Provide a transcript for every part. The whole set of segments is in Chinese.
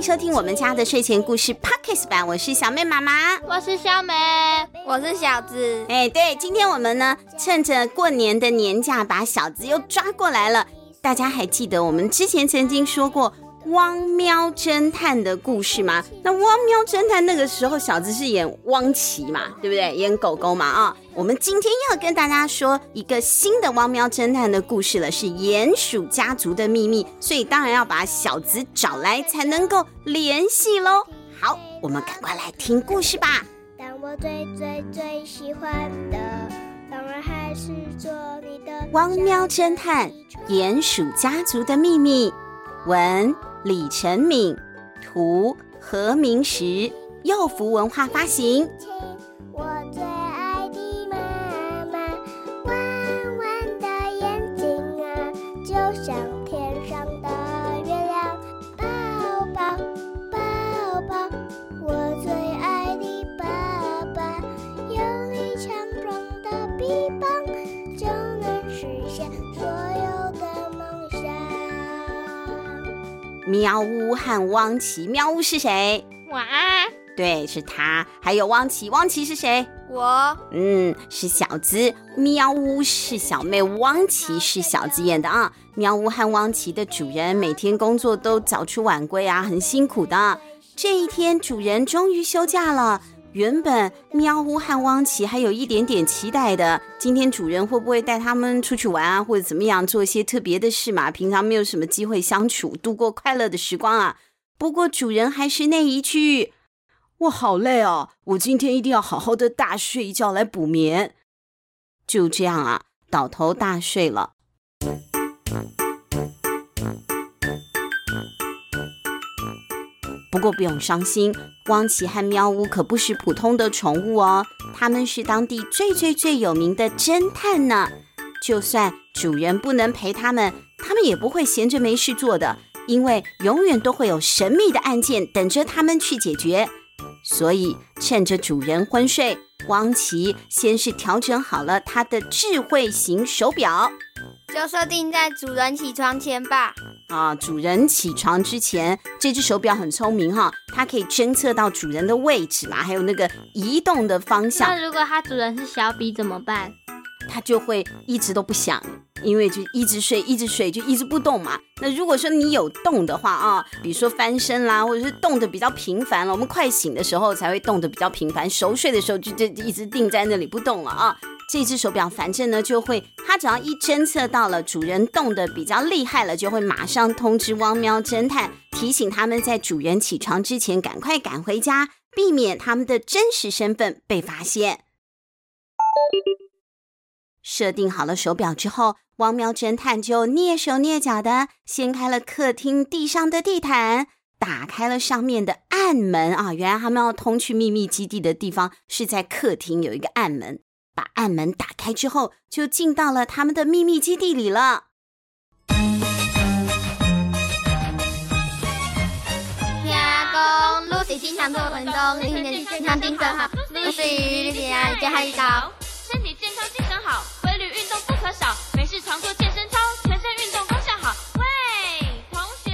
欢迎收听我们家的睡前故事 Podcast 版，我是小妹妈妈，我是小美，我是小子。哎，对，今天我们呢，趁着过年的年假，把小子又抓过来了。大家还记得我们之前曾经说过汪喵侦探的故事吗？那汪喵侦探那个时候，小子是演汪奇嘛，对不对？演狗狗嘛啊。我们今天要跟大家说一个新的汪喵侦探的故事了，是鼹鼠家族的秘密，所以当然要把小子找来才能够联系喽。好，我们赶快来听故事吧。但我最最最喜欢的，当然还是做你的汪喵侦探鼹鼠家族的秘密，文。李晨敏，图何明石，幼福文化发行。喵呜和汪奇，喵呜是谁？我啊，对，是他。还有汪奇，汪奇是谁？我，嗯，是小资。喵呜是小妹，汪奇是小资演的啊。喵呜和汪奇的主人每天工作都早出晚归啊，很辛苦的。这一天，主人终于休假了。原本喵呜和汪奇还有一点点期待的，今天主人会不会带他们出去玩啊，或者怎么样做一些特别的事嘛？平常没有什么机会相处，度过快乐的时光啊。不过主人还是那一句：“我好累哦，我今天一定要好好的大睡一觉来补眠。”就这样啊，倒头大睡了。不过不用伤心，汪奇和喵呜可不是普通的宠物哦，他们是当地最最最有名的侦探呢。就算主人不能陪他们，他们也不会闲着没事做的，因为永远都会有神秘的案件等着他们去解决。所以趁着主人昏睡，汪奇先是调整好了他的智慧型手表。就设定在主人起床前吧。啊，主人起床之前，这只手表很聪明哈，它可以侦测到主人的位置嘛，还有那个移动的方向。那如果它主人是小比怎么办？它就会一直都不响，因为就一直睡，一直睡，就一直不动嘛。那如果说你有动的话啊，比如说翻身啦，或者是动得比较频繁了，我们快醒的时候才会动得比较频繁，熟睡的时候就就一直定在那里不动了啊。这只手表反正呢就会，它只要一侦测到了主人动得比较厉害了，就会马上通知汪喵侦探，提醒他们在主人起床之前赶快赶回家，避免他们的真实身份被发现。设定好了手表之后，汪喵侦探就蹑手蹑脚的掀开了客厅地上的地毯，打开了上面的暗门啊！原来他们要通去秘密基地的地方是在客厅有一个暗门。把暗门打开之后，就进到了他们的秘密基地里了。天公，露西经常做运动，今天健康精神好。露西，你今天健康好，动不可少，没事常做健身操，全身运动功效好。喂，同学，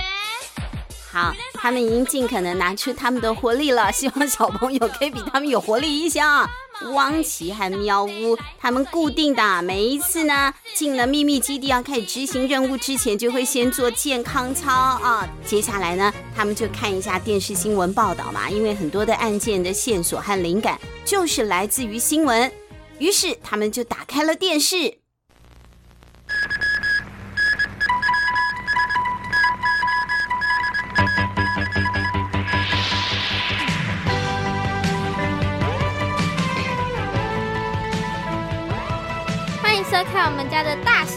好，他们已经尽可能拿出他们的活力了，希望小朋友可以比他们有活力一些啊。汪奇和喵呜，他们固定的每一次呢，进了秘密基地要开始执行任务之前，就会先做健康操啊。接下来呢，他们就看一下电视新闻报道嘛，因为很多的案件的线索和灵感就是来自于新闻。于是他们就打开了电视。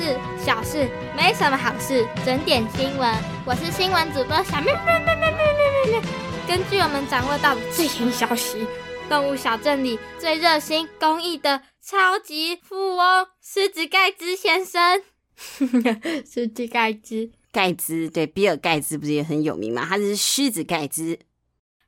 事小事，没什么好事，整点新闻。我是新闻主播小妹妹妹妹妹妹妹。根据我们掌握到的最新消息，动物小镇里最热心公益的超级富翁狮子盖兹先生，狮子盖兹，盖兹对，比尔盖兹不是也很有名吗？他是狮子盖兹。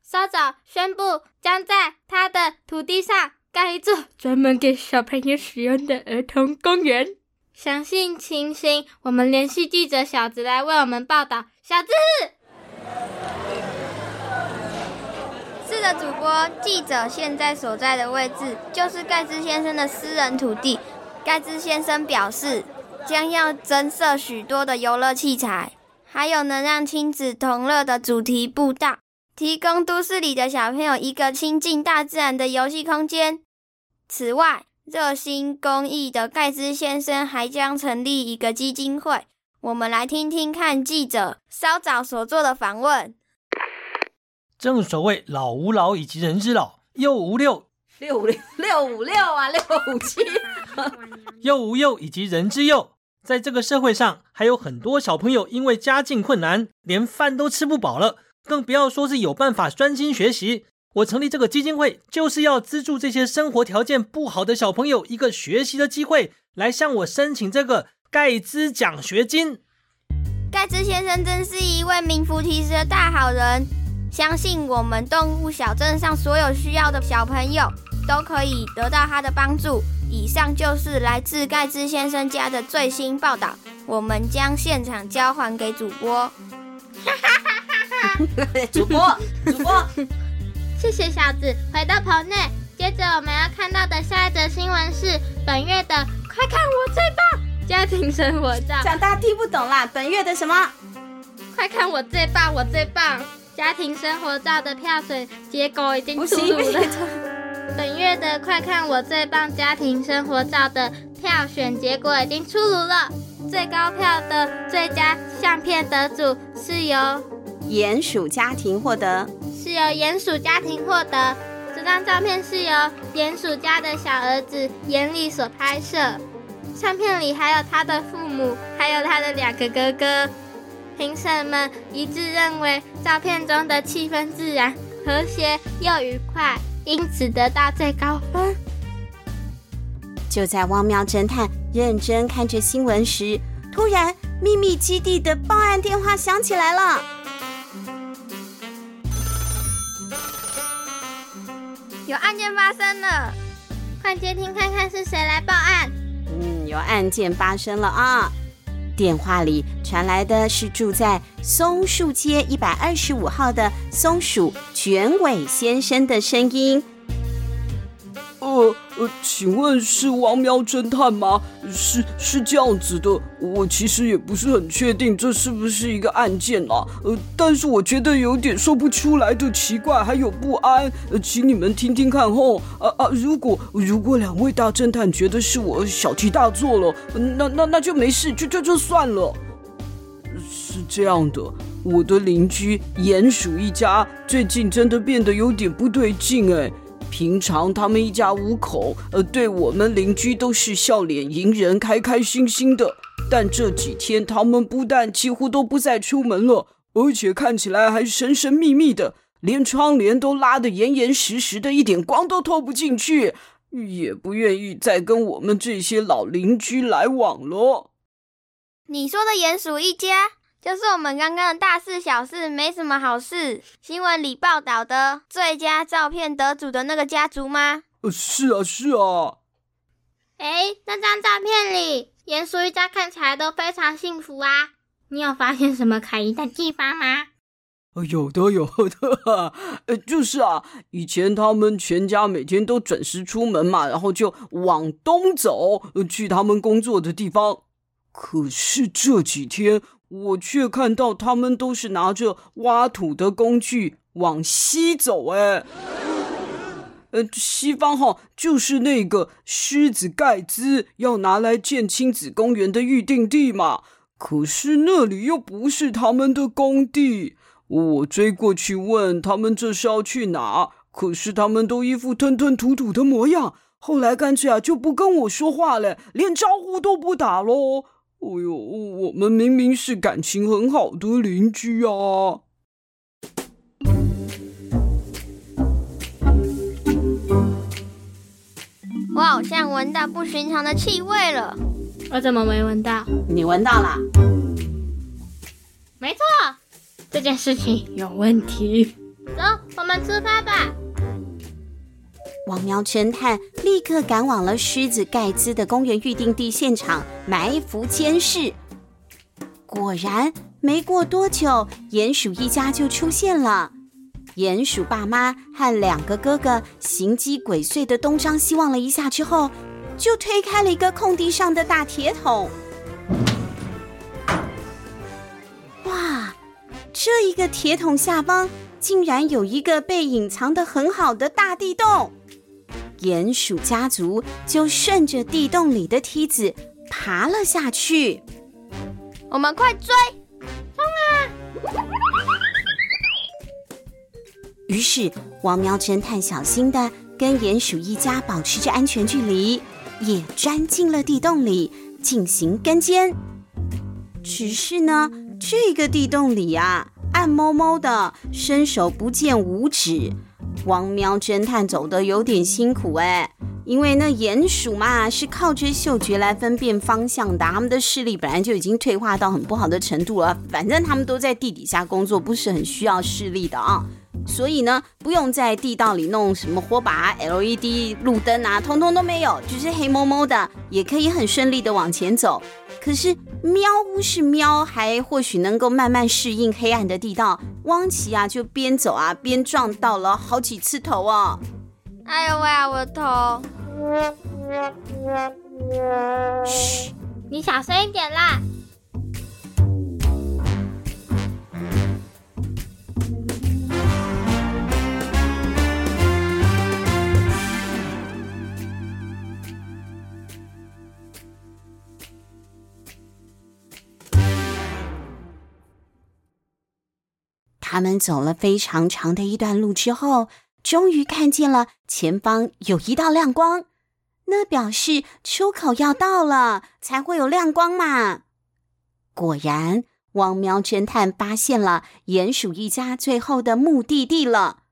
稍早宣布，将在他的土地上。盖一座专门给小朋友使用的儿童公园。详细情形，我们联系记者小子来为我们报道。小子，的主播，记者现在所在的位置就是盖兹先生的私人土地。盖兹先生表示，将要增设许多的游乐器材，还有能让亲子同乐的主题步道，提供都市里的小朋友一个亲近大自然的游戏空间。此外，热心公益的盖兹先生还将成立一个基金会。我们来听听看记者稍早所做的访问。正所谓老吾老以及人之老，幼吾幼六五六六五六啊，六五七，幼吾幼以及人之幼。在这个社会上，还有很多小朋友因为家境困难，连饭都吃不饱了，更不要说是有办法专心学习。我成立这个基金会，就是要资助这些生活条件不好的小朋友一个学习的机会，来向我申请这个盖兹奖学金。盖兹先生真是一位名副其实的大好人，相信我们动物小镇上所有需要的小朋友都可以得到他的帮助。以上就是来自盖兹先生家的最新报道，我们将现场交还给主播。主播，主播，谢谢小子。回到棚内，接着我们要看到的下一则新闻是本月的“快看我最棒”家庭生活照。讲大家听不懂啦，本月的什么？快看我最棒，我最棒！家庭生活照的票选结果已经出炉了。本月的“快看我最棒”家庭生活照的票选结果已经出炉了，最高票的最佳相片得主是由鼹鼠家庭获得，是由鼹鼠家庭获得。这张照片是由鼹鼠家的小儿子鼹里所拍摄，相片里还有他的父母，还有他的两个哥哥。评审们一致认为，照片中的气氛自然、和谐又愉快。因此得到最高分。就在汪喵侦探认真看着新闻时，突然秘密基地的报案电话响起来了。有案件发生了，快接听看看是谁来报案。嗯，有案件发生了啊。电话里传来的是住在松树街一百二十五号的松鼠卷尾先生的声音。呃呃，请问是王喵侦探吗？是是这样子的，我其实也不是很确定这是不是一个案件啦。呃，但是我觉得有点说不出来的奇怪，还有不安。呃，请你们听听看后。啊啊，如果如果两位大侦探觉得是我小题大做了，那那那就没事，就就就算了。是这样的，我的邻居鼹鼠一家最近真的变得有点不对劲哎。平常他们一家五口，呃，对我们邻居都是笑脸迎人，开开心心的。但这几天，他们不但几乎都不再出门了，而且看起来还神神秘秘的，连窗帘都拉得严严实实的，一点光都透不进去，也不愿意再跟我们这些老邻居来往了。你说的鼹鼠一家？就是我们刚刚的大事小事没什么好事新闻里报道的最佳照片得主的那个家族吗？呃，是啊，是啊。诶，那张照片里，鼹鼠一家看起来都非常幸福啊。你有发现什么可疑的地方吗？有的，有的。呃，就是啊，以前他们全家每天都准时出门嘛，然后就往东走，去他们工作的地方。可是这几天，我却看到他们都是拿着挖土的工具往西走，哎，呃，西方哈就是那个狮子盖兹要拿来建亲子公园的预定地嘛。可是那里又不是他们的工地，我追过去问他们这是要去哪，可是他们都一副吞吞吐吐的模样。后来干脆啊就不跟我说话了，连招呼都不打喽。哦呦，我们明明是感情很好的邻居啊！我好像闻到不寻常的气味了。我怎么没闻到？你闻到了？没错，这件事情有问题。走，我们出发吧。汪喵侦探立刻赶往了狮子盖兹的公园预定地现场埋伏监视。果然，没过多久，鼹鼠一家就出现了。鼹鼠爸妈和两个哥哥心机鬼祟的东张西望了一下之后，就推开了一个空地上的大铁桶。哇，这一个铁桶下方竟然有一个被隐藏的很好的大地洞。鼹鼠家族就顺着地洞里的梯子爬了下去。我们快追！冲啊！于是，王喵侦探小心的跟鼹鼠一家保持着安全距离，也钻进了地洞里进行跟监。只是呢，这个地洞里啊，暗摸摸的，伸手不见五指。汪喵侦探走得有点辛苦哎，因为那鼹鼠嘛，是靠着嗅觉来分辨方向的，他们的视力本来就已经退化到很不好的程度了。反正他们都在地底下工作，不是很需要视力的啊。所以呢，不用在地道里弄什么火把、LED 路灯啊，通通都没有，就是黑蒙蒙的，也可以很顺利的往前走。可是喵呜是喵，还或许能够慢慢适应黑暗的地道。汪奇啊，就边走啊边撞到了好几次头哦。哎呦喂啊，我的头！嘘，你小声一点啦。他们走了非常长的一段路之后，终于看见了前方有一道亮光，那表示出口要到了，才会有亮光嘛。果然，汪喵侦探发现了鼹鼠一家最后的目的地了。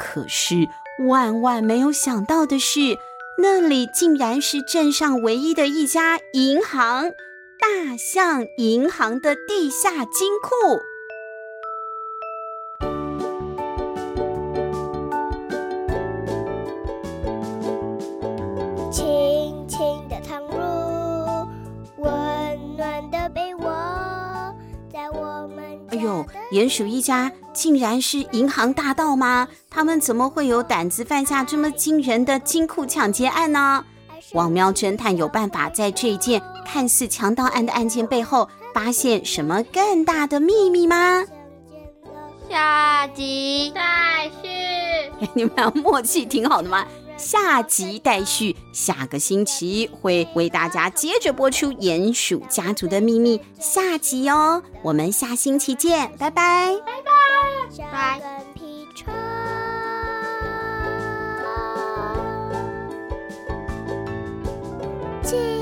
可是，万万没有想到的是，那里竟然是镇上唯一的一家银行——大象银行的地下金库。鼹鼠一家竟然是银行大盗吗？他们怎么会有胆子犯下这么惊人的金库抢劫案呢？汪喵侦探有办法在这件看似强盗案的案件背后发现什么更大的秘密吗？下集再续。你们俩默契挺好的吗？下集待续，下个星期会为大家接着播出《鼹鼠家族的秘密》下集哦。我们下星期见，拜拜，拜拜，拜。亲亲